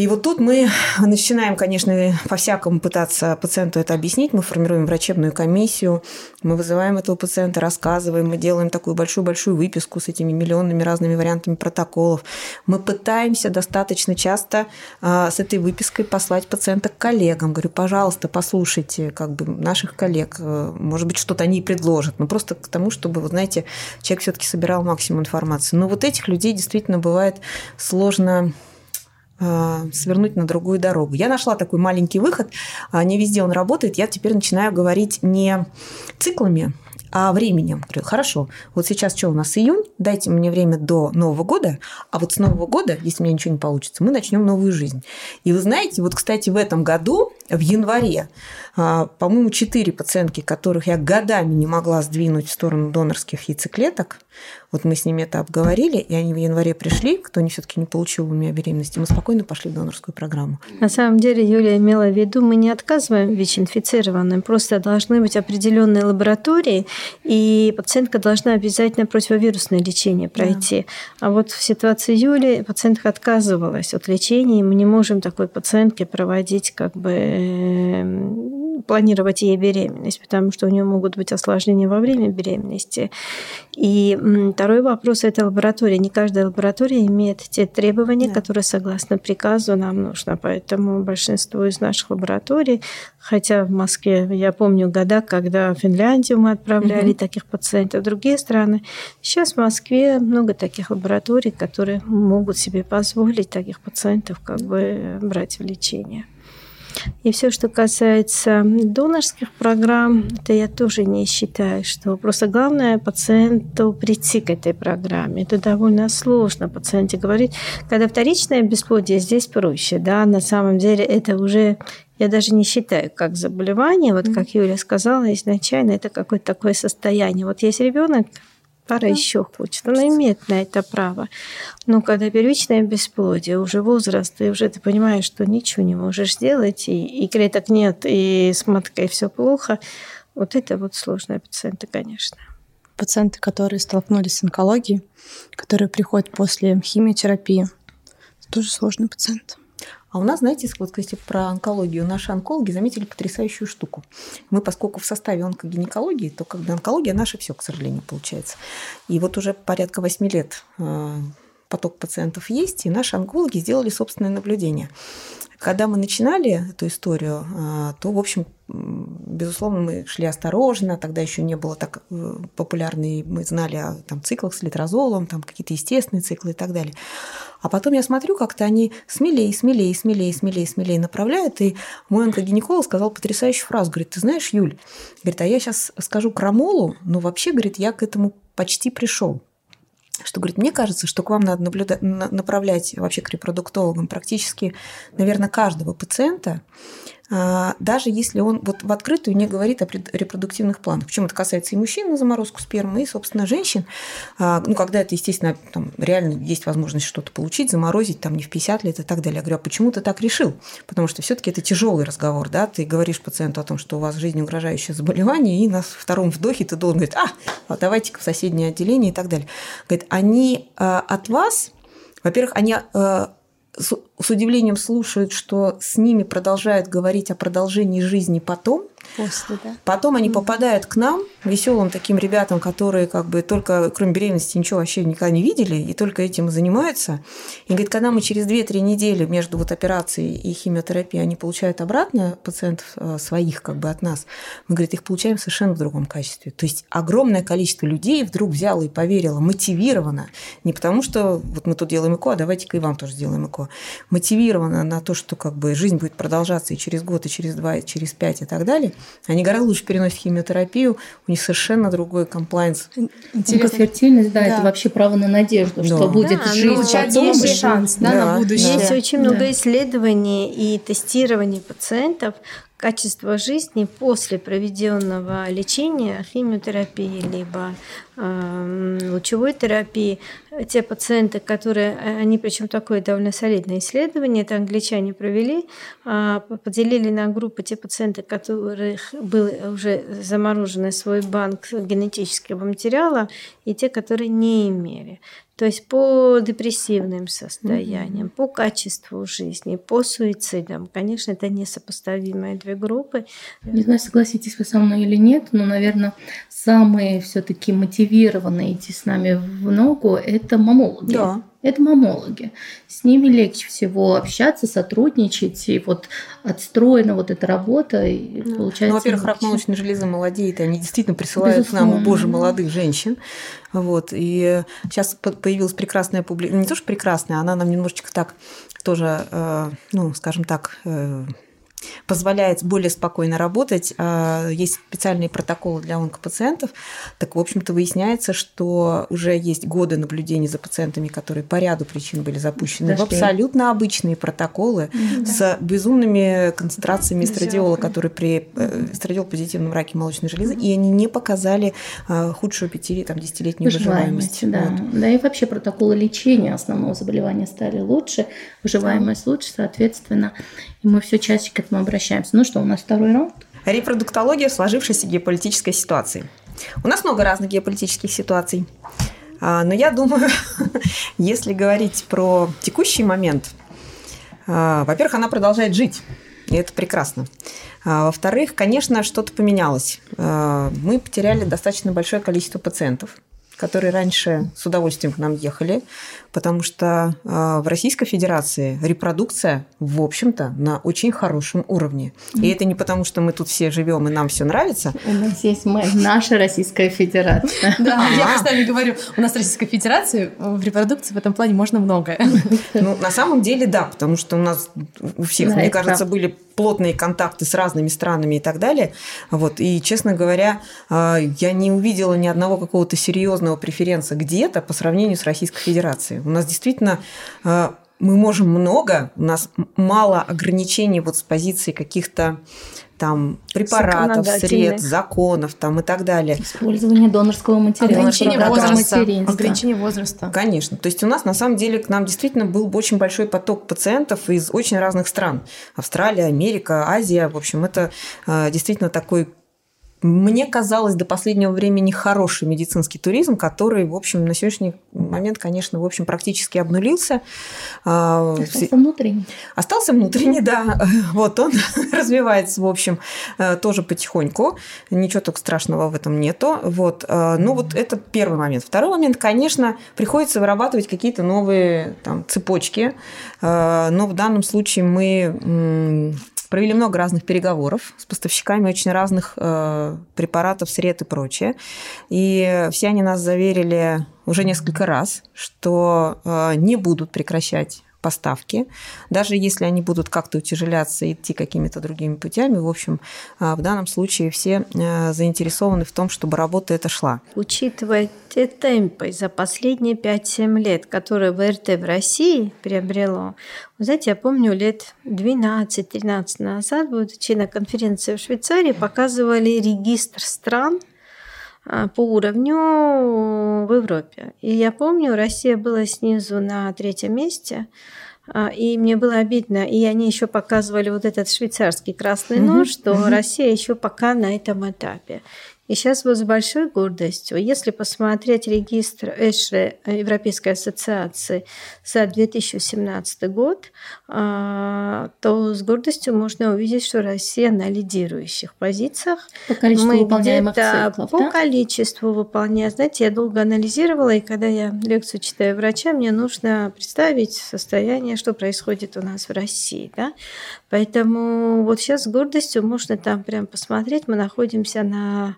Speaker 2: И вот тут мы начинаем, конечно, по-всякому пытаться пациенту это объяснить. Мы формируем врачебную комиссию, мы вызываем этого пациента, рассказываем, мы делаем такую большую-большую выписку с этими миллионными разными вариантами протоколов. Мы пытаемся достаточно часто а, с этой выпиской послать пациента к коллегам. Говорю, пожалуйста, послушайте как бы наших коллег, э, может быть, что-то они предложат. Но просто к тому, чтобы, вы знаете, человек все таки собирал максимум информации. Но вот этих людей действительно бывает сложно свернуть на другую дорогу. Я нашла такой маленький выход, а, не везде он работает, я теперь начинаю говорить не циклами, а временем. Говорю, хорошо, вот сейчас что у нас июнь, дайте мне время до Нового года, а вот с Нового года, если у меня ничего не получится, мы начнем новую жизнь. И вы знаете, вот, кстати, в этом году, в январе, а, по-моему, четыре пациентки, которых я годами не могла сдвинуть в сторону донорских яйцеклеток, вот мы с ними это обговорили, и они в январе пришли, кто не все-таки не получил у меня беременности, мы спокойно пошли в донорскую программу.
Speaker 3: На самом деле, Юлия имела в виду, мы не отказываем ВИЧ-инфицированным, просто должны быть определенные лаборатории, и пациентка должна обязательно противовирусное лечение пройти. Да. А вот в ситуации Юли пациентка отказывалась от лечения, и мы не можем такой пациентке проводить как бы планировать ей беременность, потому что у нее могут быть осложнения во время беременности. И второй вопрос – это лаборатория. Не каждая лаборатория имеет те требования, да. которые, согласно приказу, нам нужно. Поэтому большинство из наших лабораторий, хотя в Москве, я помню года, когда в Финляндию мы отправляли угу. таких пациентов, в другие страны. Сейчас в Москве много таких лабораторий, которые могут себе позволить таких пациентов как бы брать в лечение. И все, что касается донорских программ, это я тоже не считаю, что просто главное пациенту прийти к этой программе. Это довольно сложно пациенте говорить. Когда вторичное бесплодие, здесь проще, да, на самом деле это уже я даже не считаю как заболевание, вот как Юля сказала изначально, это какое-то такое состояние. Вот есть ребенок, пара да. еще хочет. Она имеет на это право. Но когда первичное бесплодие, уже возраст, и уже ты понимаешь, что ничего не можешь сделать, и, и клеток нет, и с маткой все плохо, вот это вот сложные пациенты, конечно.
Speaker 4: Пациенты, которые столкнулись с онкологией, которые приходят после химиотерапии, тоже сложный пациент.
Speaker 2: А у нас, знаете, вот, кстати, про онкологию. Наши онкологи заметили потрясающую штуку. Мы, поскольку в составе онкогинекологии, то как бы онкология наша все, к сожалению, получается. И вот уже порядка 8 лет э, поток пациентов есть, и наши онкологи сделали собственное наблюдение. Когда мы начинали эту историю, э, то, в общем, безусловно, мы шли осторожно, тогда еще не было так э, популярны, мы знали о там, циклах с литрозолом, там какие-то естественные циклы и так далее. А потом я смотрю, как-то они смелее, смелее, смелее, смелее, смелее направляют. И мой онкогинеколог сказал потрясающую фразу. Говорит, ты знаешь, Юль, говорит, а я сейчас скажу крамолу, но вообще, говорит, я к этому почти пришел что, говорит, мне кажется, что к вам надо наблюдать, направлять вообще к репродуктологам практически, наверное, каждого пациента, даже если он вот в открытую не говорит о репродуктивных планах. Причем это касается и мужчин на заморозку спермы, и, собственно, женщин. А, ну, когда это, естественно, там, реально есть возможность что-то получить, заморозить, там, не в 50 лет и так далее. Я говорю, а почему ты так решил? Потому что все таки это тяжелый разговор, да, ты говоришь пациенту о том, что у вас жизнь угрожающее заболевание, и на втором вдохе ты должен говорить, а, давайте-ка в соседнее отделение и так далее. Говорит, они а, от вас, во-первых, они с, удивлением слушают, что с ними продолжают говорить о продолжении жизни потом,
Speaker 3: После, да.
Speaker 2: Потом они попадают к нам, веселым таким ребятам, которые как бы только кроме беременности ничего вообще никогда не видели и только этим и занимаются. И говорит, когда мы через 2-3 недели между вот операцией и химиотерапией они получают обратно пациентов э, своих как бы от нас, мы, говорит, их получаем совершенно в другом качестве. То есть огромное количество людей вдруг взяло и поверило, мотивировано, не потому что вот мы тут делаем ЭКО, а давайте-ка и вам тоже сделаем ЭКО, мотивировано на то, что как бы жизнь будет продолжаться и через год, и через два, и через пять и так далее, они гораздо лучше переносят химиотерапию, у них совершенно другой комплайнс.
Speaker 1: Фертильность, да, да, это вообще право на надежду, да. что будет да, жизнь
Speaker 4: потом. Есть шанс да, да, на будущее.
Speaker 3: Есть очень много да. исследований и тестирований пациентов, качество жизни после проведенного лечения, химиотерапии, либо э, лучевой терапии. Те пациенты, которые, они причем такое довольно солидное исследование, это англичане провели, э, поделили на группы те пациенты, которых был уже замороженный свой банк генетического материала, и те, которые не имели. То есть по депрессивным состояниям, mm-hmm. по качеству жизни, по суицидам. Конечно, это несопоставимые две группы.
Speaker 1: Не знаю, согласитесь вы со мной или нет, но, наверное, самые все-таки мотивированные идти с нами в ногу – это мамологи.
Speaker 2: Да
Speaker 1: это мамологи. С ними легче всего общаться, сотрудничать, и вот отстроена вот эта работа, и
Speaker 2: ну, получается... Ну, во-первых, рак молочной железы молодеет, и они действительно присылают Безусловно. нам, боже, молодых женщин. Вот, и сейчас появилась прекрасная публика, не то, что прекрасная, она нам немножечко так тоже, э, ну, скажем так, э, позволяет более спокойно работать. А, есть специальные протоколы для онкопациентов. Так, в общем-то, выясняется, что уже есть годы наблюдений за пациентами, которые по ряду причин были запущены Дошли. в абсолютно обычные протоколы mm-hmm. с безумными концентрациями эстрадиола, которые при э, эстрадиол позитивном раке молочной железы, mm-hmm. и они не показали а, худшую 5 там, 10-летнюю выживаемость.
Speaker 1: Да. Вот. да, и вообще протоколы лечения основного заболевания стали лучше, выживаемость лучше, соответственно, и мы все чаще к этому обращаемся. Ну что, у нас второй раунд?
Speaker 2: Репродуктология в сложившейся геополитической ситуации. У нас много разных геополитических ситуаций. А, но я думаю, если говорить про текущий момент, а, во-первых, она продолжает жить, и это прекрасно. А, во-вторых, конечно, что-то поменялось. Мы потеряли достаточно большое количество пациентов, которые раньше с удовольствием к нам ехали, потому что в Российской Федерации репродукция, в общем-то, на очень хорошем уровне. И это не потому, что мы тут все живем и нам все нравится.
Speaker 1: У нас есть мы, наша Российская Федерация.
Speaker 4: Да, я постоянно говорю, у нас Российская Федерация в репродукции в этом плане можно многое.
Speaker 2: Ну, на самом деле, да, потому что у нас у всех, мне кажется, были плотные контакты с разными странами и так далее. Вот. И, честно говоря, я не увидела ни одного какого-то серьезного преференса где-то по сравнению с Российской Федерацией. У нас действительно мы можем много, у нас мало ограничений вот с позиции каких-то там препаратов, средств, законов там и так далее.
Speaker 1: Использование донорского материала.
Speaker 4: Ограничение возраста. Ограничение возраста.
Speaker 2: Конечно. То есть у нас на самом деле к нам действительно был очень большой поток пациентов из очень разных стран. Австралия, Америка, Азия. В общем, это э, действительно такой мне казалось до последнего времени хороший медицинский туризм, который, в общем, на сегодняшний момент, конечно, в общем, практически обнулился.
Speaker 1: А, Остался внутренний.
Speaker 2: Остался внутренний, да. Вот он развивается, в общем, э, тоже потихоньку. Ничего так страшного в этом нету. Вот. Э, ну, вот это первый момент. Второй момент, конечно, приходится вырабатывать какие-то новые там, цепочки. Э, но в данном случае мы Провели много разных переговоров с поставщиками очень разных э, препаратов, сред и прочее. И все они нас заверили уже несколько раз, что э, не будут прекращать поставки, даже если они будут как-то утяжеляться и идти какими-то другими путями. В общем, а, в данном случае все а, заинтересованы в том, чтобы работа эта шла.
Speaker 3: Учитывая те темпы за последние 5-7 лет, которые ВРТ в России приобрело, знаете, я помню, лет 12-13 назад, будучи на конференции в Швейцарии, показывали регистр стран, по уровню в Европе. И я помню, Россия была снизу на третьем месте, а, и мне было обидно, и они еще показывали вот этот швейцарский красный нож, что Россия еще пока на этом этапе. И сейчас вот с большой гордостью, если посмотреть регистр ЭШРЕ, Европейской ассоциации, за 2017 год, а, то с гордостью можно увидеть, что Россия на лидирующих позициях.
Speaker 1: По количеству Мы выполняемых
Speaker 3: циклов, По да? количеству выполняя. Знаете, я долго анализировала, и когда я лекцию читаю врача, мне нужно представить состояние, что происходит у нас в России. Да? Поэтому вот сейчас с гордостью можно там прям посмотреть. Мы находимся на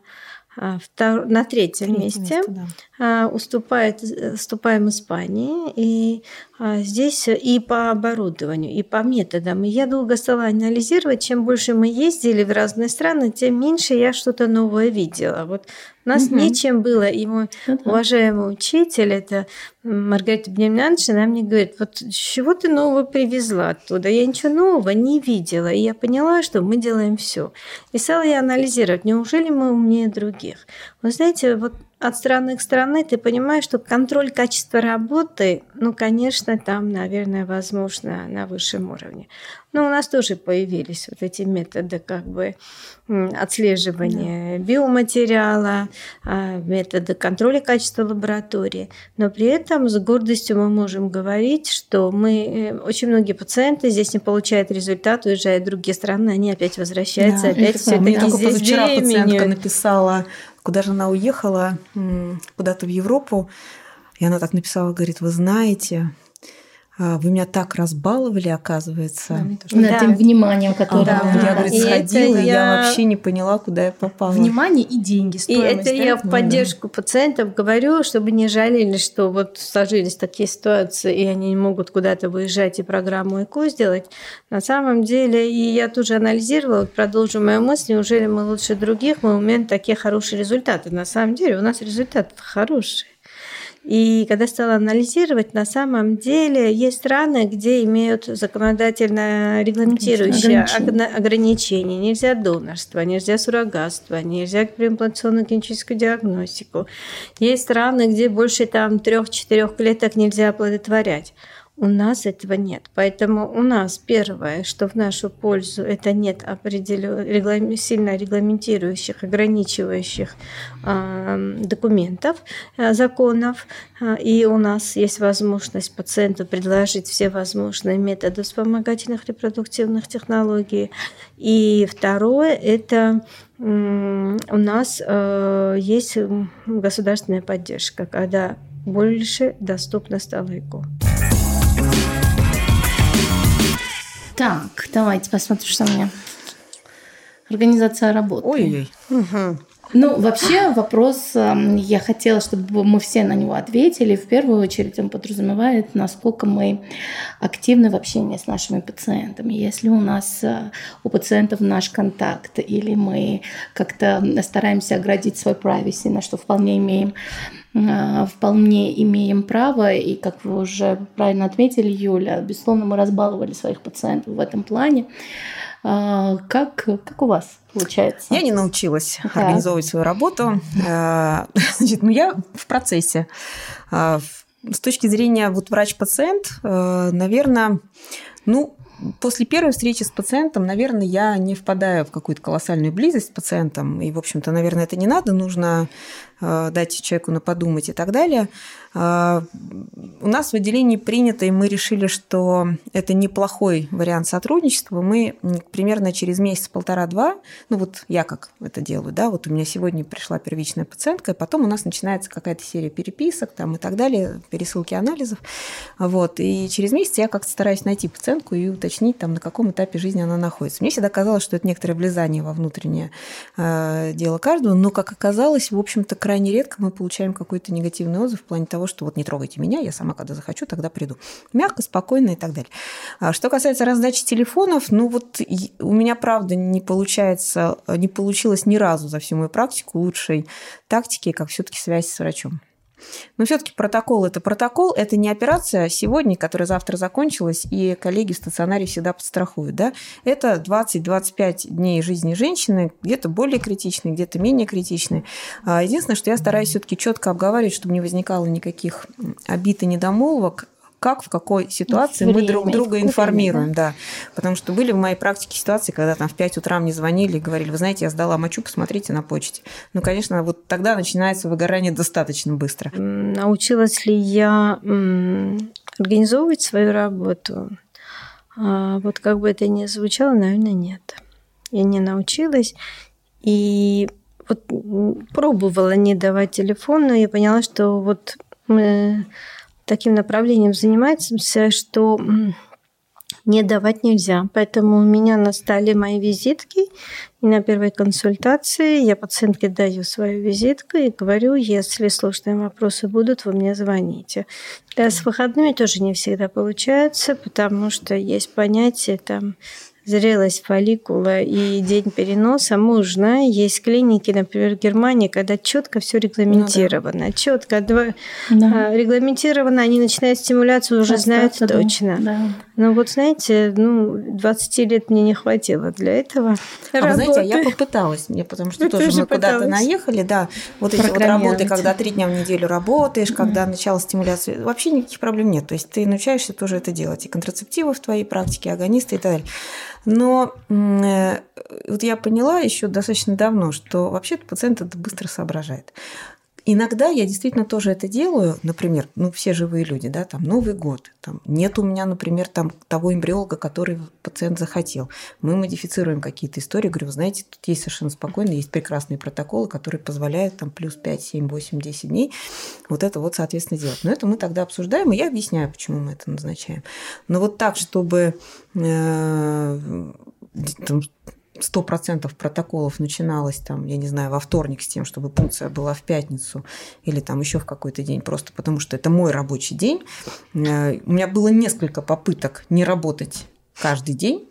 Speaker 3: втор... на третьем Третье месте, место, да. А, уступает, уступаем Испании. И а, здесь и по оборудованию, и по методам. И я долго стала анализировать, чем больше мы ездили в разные страны, тем меньше я что-то новое видела. Вот у нас угу. нечем было, и мой ну, да. уважаемый учитель, это Маргарита Бенемьянович, она мне говорит, вот чего ты нового привезла оттуда? Я ничего нового не видела. И я поняла, что мы делаем все. И стала я анализировать, неужели мы умнее других? Вы знаете, вот от страны к стране ты понимаешь, что контроль качества работы, ну, конечно, там, наверное, возможно, на высшем уровне. Но у нас тоже появились вот эти методы как бы отслеживания да. биоматериала, а, методы контроля качества лаборатории. Но при этом с гордостью мы можем говорить, что мы, э, очень многие пациенты здесь не получают результат, уезжают в другие страны, они опять возвращаются, да, опять все таки здесь
Speaker 2: позавчера пациентка написала Куда же она уехала? Куда-то в Европу. И она так написала, говорит, вы знаете, вы меня так разбаловали, оказывается.
Speaker 1: Да, Над тем вниманием, которое...
Speaker 2: Да, да. Я, говорит, сходила, и я... я вообще не поняла, куда я попала.
Speaker 4: Внимание и деньги,
Speaker 3: И это да? я в поддержку да. пациентов говорю, чтобы не жалели, что вот сложились такие ситуации, и они не могут куда-то выезжать и программу ЭКО сделать. На самом деле, и я тоже анализировала, продолжу мою мысль, неужели мы лучше других, мы умеем такие хорошие результаты. На самом деле у нас результаты хорошие. И когда стала анализировать, на самом деле есть страны, где имеют законодательно регламентирующие ограничения. ограничения. Нельзя донорство, нельзя суррогатство, нельзя преимплантационную клиническую диагностику. Есть страны, где больше там трех-четырех клеток нельзя оплодотворять. У нас этого нет. Поэтому у нас первое, что в нашу пользу, это нет определен... реглам... сильно регламентирующих, ограничивающих э, документов, э, законов. Э, и у нас есть возможность пациенту предложить все возможные методы вспомогательных репродуктивных технологий. И второе, это у нас э, есть государственная поддержка, когда больше доступно стало ЭКО.
Speaker 1: Так, давайте посмотрим, что у меня. Организация работы.
Speaker 2: Ой-ой.
Speaker 1: Угу. Ну, вообще вопрос, эм, я хотела, чтобы мы все на него ответили. В первую очередь он подразумевает, насколько мы активны в общении с нашими пациентами. Если у нас э, у пациентов наш контакт, или мы как-то стараемся оградить свой privacy, на что вполне имеем вполне имеем право, и как вы уже правильно отметили, Юля, безусловно, мы разбаловали своих пациентов в этом плане. А, как, как у вас получается?
Speaker 2: Я не научилась да. организовывать свою работу. А, значит, ну, я в процессе. А, с точки зрения вот врач-пациент, наверное, ну, после первой встречи с пациентом, наверное, я не впадаю в какую-то колоссальную близость с пациентом. И, в общем-то, наверное, это не надо. Нужно дать человеку на подумать и так далее. А, у нас в отделении принято, и мы решили, что это неплохой вариант сотрудничества. Мы примерно через месяц, полтора-два, ну вот я как это делаю, да, вот у меня сегодня пришла первичная пациентка, и потом у нас начинается какая-то серия переписок там и так далее, пересылки анализов. Вот, и через месяц я как-то стараюсь найти пациентку и уточнить, там, на каком этапе жизни она находится. Мне всегда казалось, что это некоторое влезание во внутреннее э, дело каждого, но, как оказалось, в общем-то, крайне редко мы получаем какой-то негативный отзыв в плане того, того, что вот не трогайте меня, я сама когда захочу, тогда приду. Мягко, спокойно и так далее. А что касается раздачи телефонов, ну вот у меня, правда, не получается, не получилось ни разу за всю мою практику лучшей тактики, как все-таки связь с врачом. Но все-таки протокол – это протокол, это не операция сегодня, которая завтра закончилась, и коллеги в стационаре всегда подстрахуют. Да? Это 20-25 дней жизни женщины, где-то более критичные, где-то менее критичные. А единственное, что я стараюсь все-таки четко обговаривать, чтобы не возникало никаких обид и недомолвок, как, в какой ситуации Время, мы друг друга информируем, да? да. Потому что были в моей практике ситуации, когда там в 5 утра мне звонили и говорили, вы знаете, я сдала мочу, посмотрите на почте. Ну, конечно, вот тогда начинается выгорание достаточно быстро.
Speaker 3: Научилась ли я организовывать свою работу? А, вот как бы это ни звучало, наверное, нет. Я не научилась. И вот пробовала не давать телефон, но я поняла, что вот мы таким направлением занимается, что не давать нельзя. Поэтому у меня на столе мои визитки. И на первой консультации я пациентке даю свою визитку и говорю, если сложные вопросы будут, вы мне звоните. Да, с выходными тоже не всегда получается, потому что есть понятие там зрелость фолликула и день переноса можно. Есть клиники, например, в Германии, когда четко все регламентировано. Ну, да. Четко да. А, регламентировано, они начинают стимуляцию, уже знают да. точно. Да. Ну вот знаете, ну 20 лет мне не хватило для этого.
Speaker 2: А работы. вы знаете, а я попыталась, мне потому что тоже мы куда-то наехали, да. Вот эти вот работы, когда три дня в неделю работаешь, когда начало стимуляции, вообще никаких проблем нет. То есть ты научаешься тоже это делать. И контрацептивы в твоей практике, агонисты и так далее. Но э, вот я поняла еще достаточно давно, что вообще-то пациент это быстро соображает. Иногда я действительно тоже это делаю, например, ну все живые люди, да, там Новый год, там нет у меня, например, там того эмбриолога, который пациент захотел. Мы модифицируем какие-то истории, говорю, знаете, тут есть совершенно спокойно, есть прекрасные протоколы, которые позволяют там плюс 5, 7, 8, 10 дней вот это вот, соответственно, делать. Но это мы тогда обсуждаем, и я объясняю, почему мы это назначаем. Но вот так, чтобы э, там, 100% протоколов начиналось там, я не знаю, во вторник с тем, чтобы пункция была в пятницу или там еще в какой-то день, просто потому что это мой рабочий день. Э, у меня было несколько попыток не работать каждый день,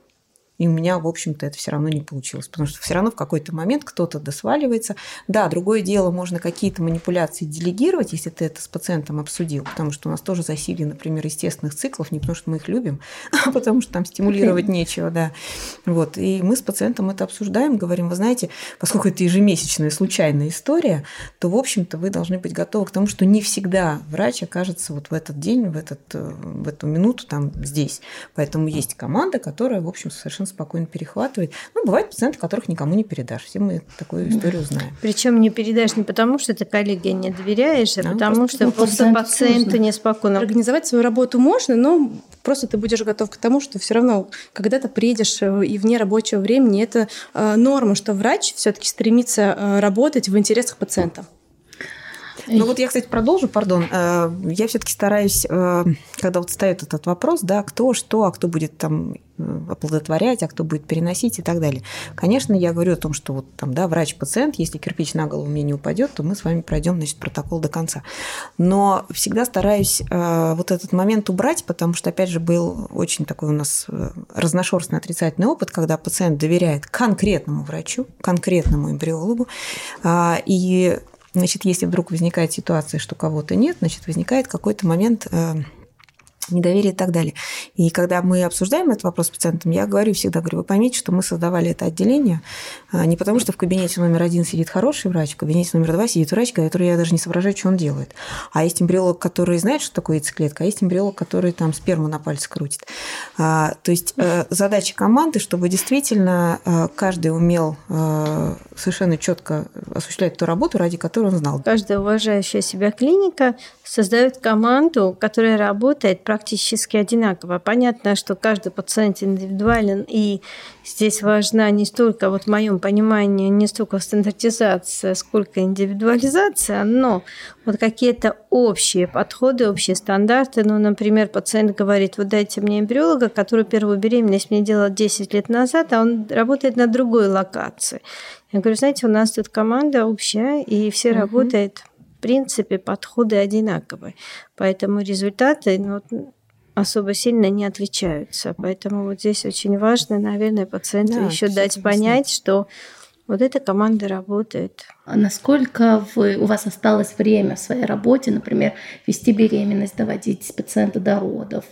Speaker 2: и у меня, в общем-то, это все равно не получилось, потому что все равно в какой-то момент кто-то досваливается. Да, другое дело, можно какие-то манипуляции делегировать, если ты это с пациентом обсудил, потому что у нас тоже засилие, например, естественных циклов, не потому что мы их любим, а потому что там стимулировать нечего, да. Вот, и мы с пациентом это обсуждаем, говорим, вы знаете, поскольку это ежемесячная случайная история, то, в общем-то, вы должны быть готовы к тому, что не всегда врач окажется вот в этот день, в, этот, э, в эту минуту там здесь. Поэтому есть команда, которая, в общем, совершенно спокойно перехватывает. Ну, бывают пациенты, которых никому не передашь. Все мы такую историю знаем.
Speaker 3: Причем не передашь не потому, что ты коллеге не доверяешь, а да, потому просто, что ну, просто пациенту неспокойно.
Speaker 4: Организовать свою работу можно, но просто ты будешь готов к тому, что все равно, когда ты приедешь э, и вне рабочего времени, это э, норма, что врач все-таки стремится э, работать в интересах пациента.
Speaker 2: Ну вот я, кстати, продолжу, пардон. Э, я все-таки стараюсь, э, когда вот встает этот вопрос, да, кто что, а кто будет там э, оплодотворять, а кто будет переносить и так далее. Конечно, я говорю о том, что вот там, да, врач-пациент, если кирпич на голову мне не упадет, то мы с вами пройдем, значит, протокол до конца. Но всегда стараюсь вот этот момент убрать, потому что, опять же, был очень такой у нас разношерстный отрицательный опыт, когда пациент доверяет конкретному врачу, конкретному эмбриологу, и Значит, если вдруг возникает ситуация, что кого-то нет, значит, возникает какой-то момент э, недоверие и так далее. И когда мы обсуждаем этот вопрос с пациентом, я говорю всегда, говорю, вы поймите, что мы создавали это отделение а, не потому, что в кабинете номер один сидит хороший врач, в кабинете номер два сидит врач, который я даже не соображаю, что он делает. А есть эмбриолог, который знает, что такое яйцеклетка, а есть эмбриолог, который там сперму на пальце крутит. А, то есть э, задача команды, чтобы действительно э, каждый умел э, совершенно четко осуществлять ту работу, ради которой он знал.
Speaker 3: Каждая уважающая себя клиника создает команду, которая работает практически одинаково. Понятно, что каждый пациент индивидуален, и здесь важна не столько, вот в моем понимании, не столько стандартизация, сколько индивидуализация, но вот какие-то общие подходы, общие стандарты. Ну, например, пациент говорит, вот дайте мне эмбриолога, который первую беременность мне делал 10 лет назад, а он работает на другой локации. Я говорю, знаете, у нас тут команда общая, и все угу. работают принципе подходы одинаковые. Поэтому результаты ну, особо сильно не отличаются. Поэтому вот здесь очень важно, наверное, пациенту да, еще дать понять, что вот эта команда работает.
Speaker 1: А насколько вы, у вас осталось время в своей работе, например, вести беременность, доводить пациента до родов,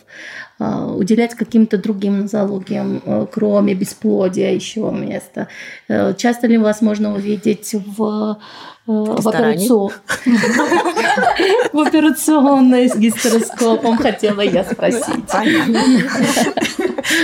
Speaker 1: а, уделять каким-то другим нозологиям, э, кроме бесплодия еще место? Э, часто ли вас можно увидеть в в операцию. В операционной с гистероскопом хотела я спросить.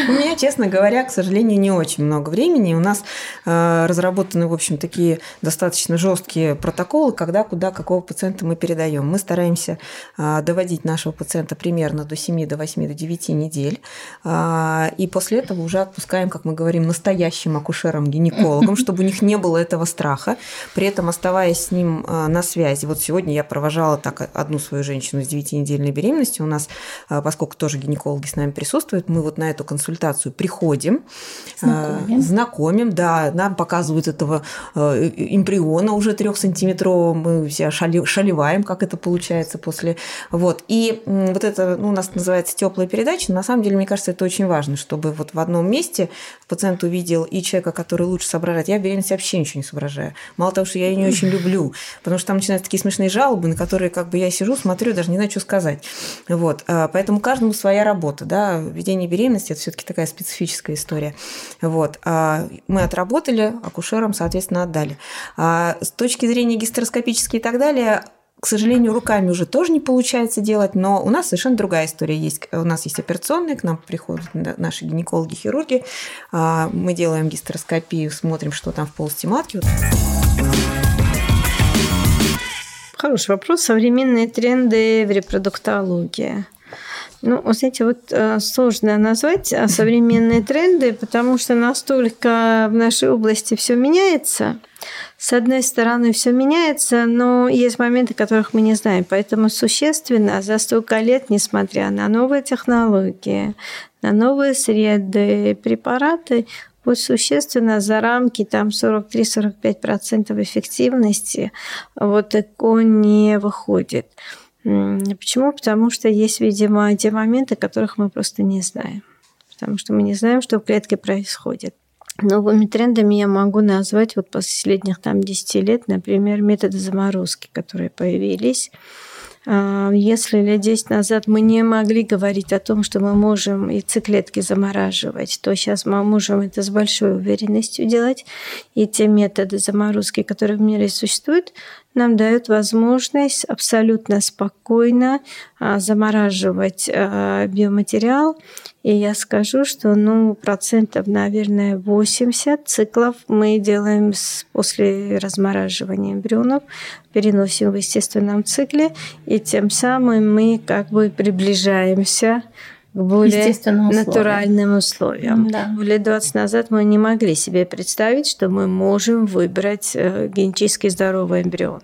Speaker 2: У меня, честно говоря, к сожалению, не очень много времени. У нас э, разработаны, в общем, такие достаточно жесткие протоколы, когда, куда, какого пациента мы передаем. Мы стараемся э, доводить нашего пациента примерно до 7, до 8, до 9 недель. Э, и после этого уже отпускаем, как мы говорим, настоящим акушерам-гинекологам, чтобы у них не было этого страха. При этом оставаясь с ним на связи. Вот сегодня я провожала так одну свою женщину с 9-недельной беременностью. У нас, поскольку тоже гинекологи с нами присутствуют, мы вот на эту консультацию приходим, знакомим, знакомим да, нам показывают этого эмбриона уже трехсантиметрового, мы все шалеваем, как это получается после. Вот. И вот это ну, у нас называется теплая передача. На самом деле, мне кажется, это очень важно, чтобы вот в одном месте пациент увидел и человека, который лучше соображает. Я в беременности вообще ничего не соображаю. Мало того, что я ее не очень люблю, потому что там начинаются такие смешные жалобы, на которые как бы я сижу, смотрю, даже не знаю, что сказать. Вот. А, поэтому каждому своя работа. Да? Ведение беременности – это все-таки такая специфическая история. Вот. А мы отработали, акушерам, соответственно, отдали. А с точки зрения гистероскопической и так далее, к сожалению, руками уже тоже не получается делать, но у нас совершенно другая история есть. У нас есть операционные, к нам приходят наши гинекологи, хирурги. Мы делаем гистероскопию, смотрим, что там в полости матки.
Speaker 3: Хороший вопрос. Современные тренды в репродуктологии. Ну, вот эти вот э, сложно назвать а современные тренды, потому что настолько в нашей области все меняется. С одной стороны, все меняется, но есть моменты, которых мы не знаем. Поэтому существенно за столько лет, несмотря на новые технологии, на новые среды, препараты, вот существенно за рамки там 43-45% эффективности вот такое не выходит. Почему? Потому что есть, видимо, те моменты, которых мы просто не знаем. потому что мы не знаем, что в клетке происходит. Новыми трендами я могу назвать вот последних там 10 лет, например, методы заморозки, которые появились. А, если лет 10 назад мы не могли говорить о том, что мы можем яйцеклетки замораживать, то сейчас мы можем это с большой уверенностью делать. И те методы заморозки, которые в мире существуют, нам дают возможность абсолютно спокойно а, замораживать а, биоматериал. И я скажу, что ну, процентов, наверное, 80 циклов мы делаем после размораживания эмбрионов, переносим в естественном цикле, и тем самым мы как бы приближаемся к более натуральным условиям. Да. Лет 20 назад мы не могли себе представить, что мы можем выбрать э, генетически здоровый эмбрион.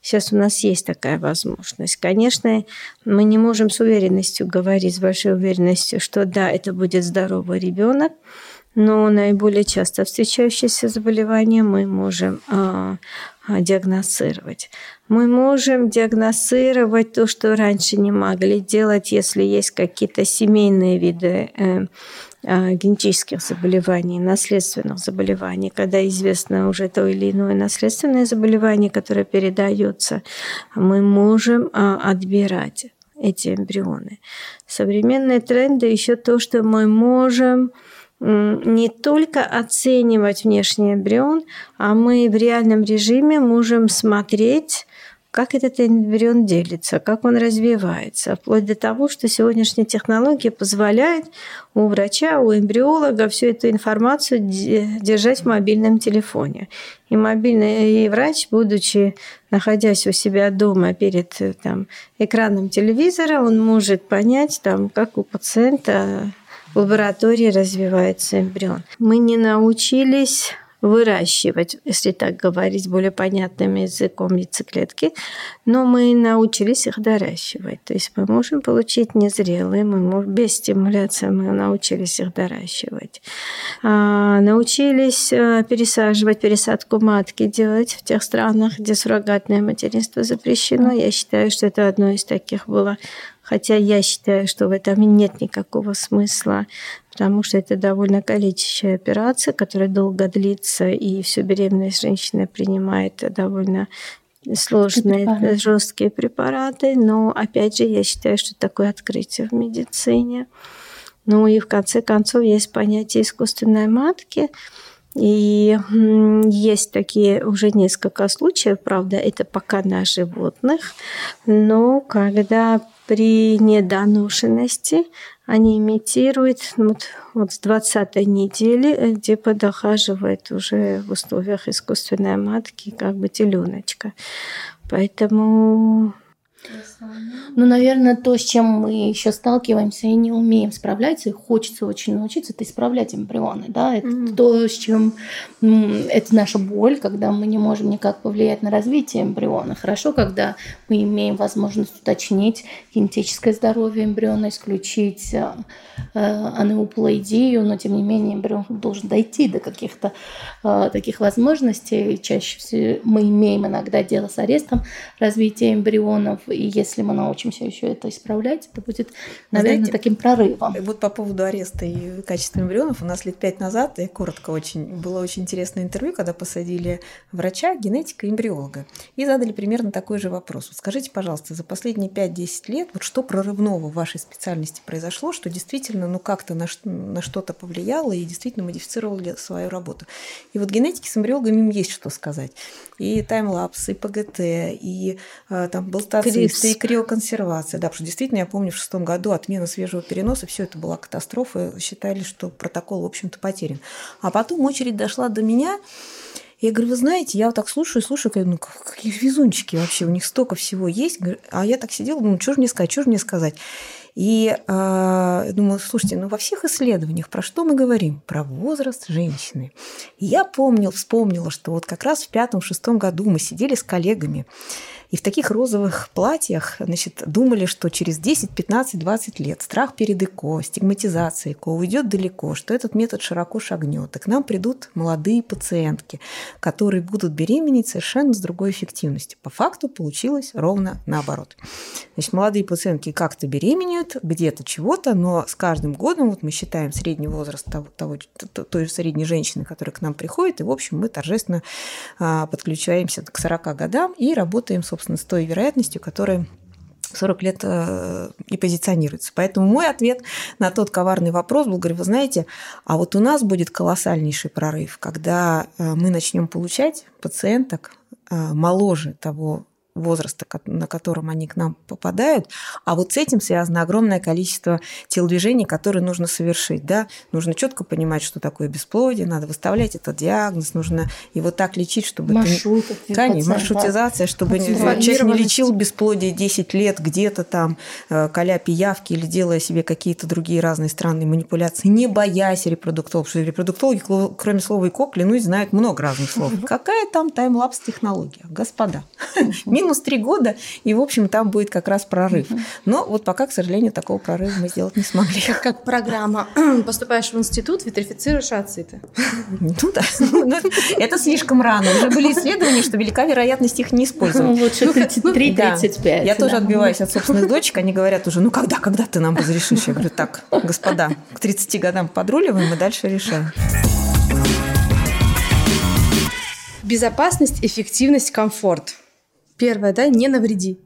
Speaker 3: Сейчас у нас есть такая возможность. Конечно, мы не можем с уверенностью говорить, с большой уверенностью, что да, это будет здоровый ребенок, но наиболее часто встречающиеся заболевания мы можем а, а, диагностировать. Мы можем диагностировать то, что раньше не могли делать, если есть какие-то семейные виды э, э, генетических заболеваний, наследственных заболеваний, когда известно уже то или иное наследственное заболевание, которое передается, мы можем э, отбирать эти эмбрионы. Современные тренды еще то, что мы можем не только оценивать внешний эмбрион, а мы в реальном режиме можем смотреть, как этот эмбрион делится, как он развивается, вплоть до того, что сегодняшние технологии позволяют у врача, у эмбриолога всю эту информацию держать в мобильном телефоне. И мобильный и врач, будучи находясь у себя дома перед там, экраном телевизора, он может понять, там, как у пациента лаборатории развивается эмбрион. Мы не научились выращивать, если так говорить более понятным языком яйцеклетки, но мы научились их доращивать. То есть мы можем получить незрелые, мы можем, без стимуляции мы научились их доращивать. А, научились э, пересаживать, пересадку матки делать в тех странах, где суррогатное материнство запрещено. Я считаю, что это одно из таких было Хотя я считаю, что в этом нет никакого смысла, потому что это довольно калечащая операция, которая долго длится, и всю беременность женщина принимает довольно сложные, препараты. жесткие препараты. Но опять же, я считаю, что такое открытие в медицине. Ну и в конце концов есть понятие искусственной матки. И есть такие уже несколько случаев, правда, это пока на животных, но когда при недоношенности они имитируют ну, вот, вот с 20 недели, э, где подохаживает уже в условиях искусственной матки как бы теленочка. Поэтому
Speaker 1: ну, наверное, то, с чем мы еще сталкиваемся и не умеем справляться, и хочется очень научиться, это исправлять эмбрионы. Да? Это mm. то, с чем это наша боль, когда мы не можем никак повлиять на развитие эмбриона. Хорошо, когда мы имеем возможность уточнить генетическое здоровье эмбриона, исключить э, э, анеуплоидию, но тем не менее эмбрион должен дойти до каких-то э, таких возможностей. Чаще всего мы имеем иногда дело с арестом развития эмбрионов, и если мы научимся еще это исправлять, это будет, наверное, Знаете, таким прорывом.
Speaker 2: Вот по поводу ареста и качества эмбрионов, у нас лет пять назад, и коротко очень, было очень интересное интервью, когда посадили врача, генетика эмбриолога, и задали примерно такой же вопрос. Вот скажите, пожалуйста, за последние 5-10 лет, вот что прорывного в вашей специальности произошло, что действительно ну как-то на, на что-то повлияло и действительно модифицировало свою работу? И вот генетики с эмбриологами им есть что сказать. И таймлапс, и ПГТ, и э, там был и криоконсервация. Да, потому что действительно, я помню, в шестом году отмена свежего переноса, все это была катастрофа, считали, что протокол, в общем-то, потерян. А потом очередь дошла до меня, я говорю, вы знаете, я вот так слушаю, слушаю, говорю, ну какие везунчики вообще, у них столько всего есть. А я так сидела, ну что же мне сказать, что же мне сказать. И э, думаю, слушайте, ну во всех исследованиях про что мы говорим? Про возраст женщины. И я помнил, вспомнила, что вот как раз в пятом-шестом году мы сидели с коллегами И в таких розовых платьях, значит, думали, что через 10, 15, 20 лет страх перед ЭКО, стигматизация ЭКО уйдет далеко, что этот метод широко шагнет. И к нам придут молодые пациентки, которые будут беременеть совершенно с другой эффективностью. По факту получилось ровно наоборот. Значит, молодые пациентки как-то беременеют, где-то чего-то, но с каждым годом, вот мы считаем средний возраст того, того, той же средней женщины, которая к нам приходит, и, в общем, мы торжественно а, подключаемся к 40 годам и работаем, собственно, с той вероятностью, которая 40 лет э, и позиционируется. Поэтому мой ответ на тот коварный вопрос был, говорю, вы знаете, а вот у нас будет колоссальнейший прорыв, когда э, мы начнем получать пациенток э, моложе того возраста, на котором они к нам попадают. А вот с этим связано огромное количество телодвижений, которые нужно совершить. Да? Нужно четко понимать, что такое бесплодие, надо выставлять этот диагноз, нужно его так лечить, чтобы...
Speaker 1: Маршрут.
Speaker 2: Ты... Конечно, маршрутизация, чтобы человек не лечил бесплодие 10 лет где-то там, э, коля пиявки или делая себе какие-то другие разные странные манипуляции, не боясь репродуктологов, что репродуктологи, кроме слова ИКО, клянусь, знают много разных слов. Какая там таймлапс технология? Господа, минус три года, и, в общем, там будет как раз прорыв. Но вот пока, к сожалению, такого прорыва мы сделать не смогли.
Speaker 4: Как, как программа. Поступаешь в институт, витрифицируешь ациты.
Speaker 2: Ну да. Ну, это слишком рано. Уже были исследования, что велика вероятность их не использовать.
Speaker 1: Лучше 33-35.
Speaker 2: Я тоже отбиваюсь от собственных дочек. Они говорят уже, ну когда, когда ты нам разрешишь? Я говорю, так, господа, к 30 годам подруливаем и дальше решаем.
Speaker 4: Безопасность, эффективность, комфорт – Первое, да, не навреди.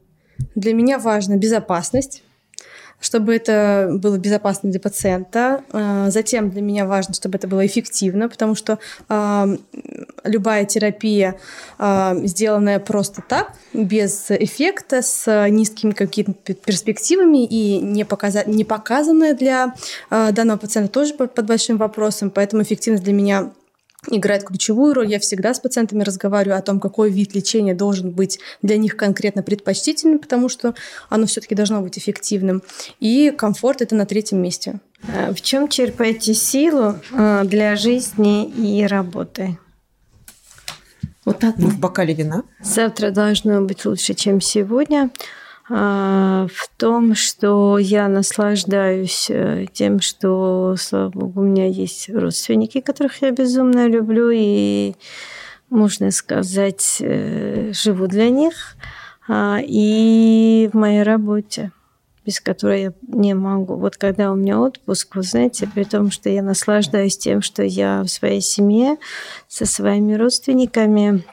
Speaker 4: Для меня важна безопасность, чтобы это было безопасно для пациента. А, затем для меня важно, чтобы это было эффективно, потому что э, любая терапия, э, сделанная просто так, без эффекта, с низкими какими-то перспективами и не, показа не показанная для данного пациента тоже под большим вопросом. Поэтому эффективность для меня играет ключевую роль. Я всегда с пациентами разговариваю о том, какой вид лечения должен быть для них конкретно предпочтительным, потому что оно все-таки должно быть эффективным. И комфорт это на третьем месте.
Speaker 3: А в чем черпаете силу а, для жизни и работы?
Speaker 2: Вот так. Ну, в бокале вина.
Speaker 3: Завтра должно быть лучше, чем сегодня. А, в том, что я наслаждаюсь э, тем, что, слава богу, у меня есть родственники, которых я безумно люблю, и, можно сказать, э, живу для них, а, и в моей работе без которой я не могу. Вот когда у меня отпуск, вы знаете, при том, что я наслаждаюсь тем, что я в своей семье со своими родственниками,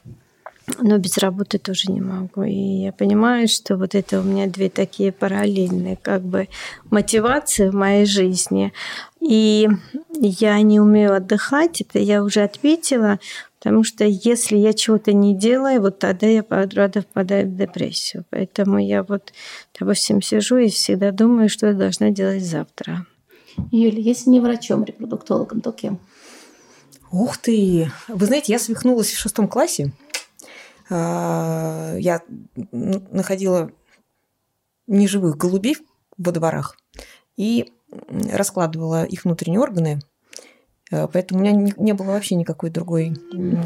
Speaker 3: но без работы тоже не могу. И я понимаю, что вот это у меня две такие параллельные как бы мотивации в моей жизни. И я не умею отдыхать, это я уже ответила, потому что если я чего-то не делаю, вот тогда я рада впадаю в депрессию. Поэтому я вот, допустим, сижу и всегда думаю, что я должна делать завтра.
Speaker 1: Юля, если не врачом, репродуктологом, то кем?
Speaker 2: Ух ты! Вы знаете, я свихнулась в шестом классе. А, я находила неживых голубей во дворах и раскладывала их внутренние органы. А, поэтому у меня не, было вообще никакой другой...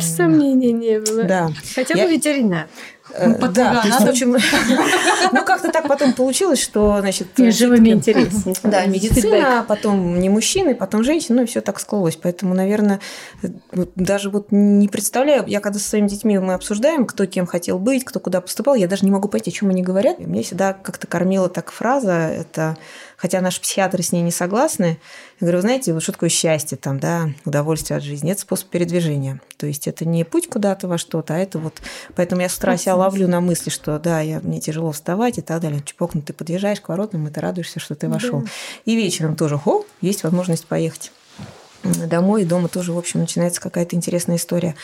Speaker 3: Сомнений не было.
Speaker 2: Да.
Speaker 3: Хотя бы я... ветеринар.
Speaker 2: Э, ну, да, надо... в общем, ну как-то так потом получилось, что, значит,
Speaker 1: живыми интереснее.
Speaker 2: Да, медицина, потом не мужчины, потом женщины, ну и все так склалось. Поэтому, наверное, даже вот не представляю, я когда со своими детьми мы обсуждаем, кто кем хотел быть, кто куда поступал, я даже не могу пойти, о чем они говорят. Мне всегда как-то кормила так фраза, это хотя наши психиатры с ней не согласны, я говорю, знаете, вот что такое счастье, там, да, удовольствие от жизни, это способ передвижения. То есть это не путь куда-то во что-то, а это вот... Поэтому я с утра себя ловлю на мысли, что да, я, мне тяжело вставать и так далее. Чпокнут, ты подъезжаешь к воротам, и ты радуешься, что ты вошел. Да. И вечером тоже, хо, есть возможность поехать домой, и дома тоже, в общем, начинается какая-то интересная история.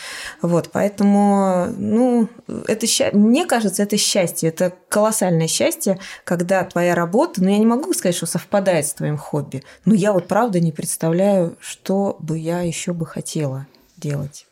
Speaker 2: Вот, поэтому, ну, это, мне кажется, это счастье, это колоссальное счастье, когда твоя работа, ну, я не могу сказать, что совпадает с твоим хобби, но я вот правда не представляю, что бы я еще бы хотела делать.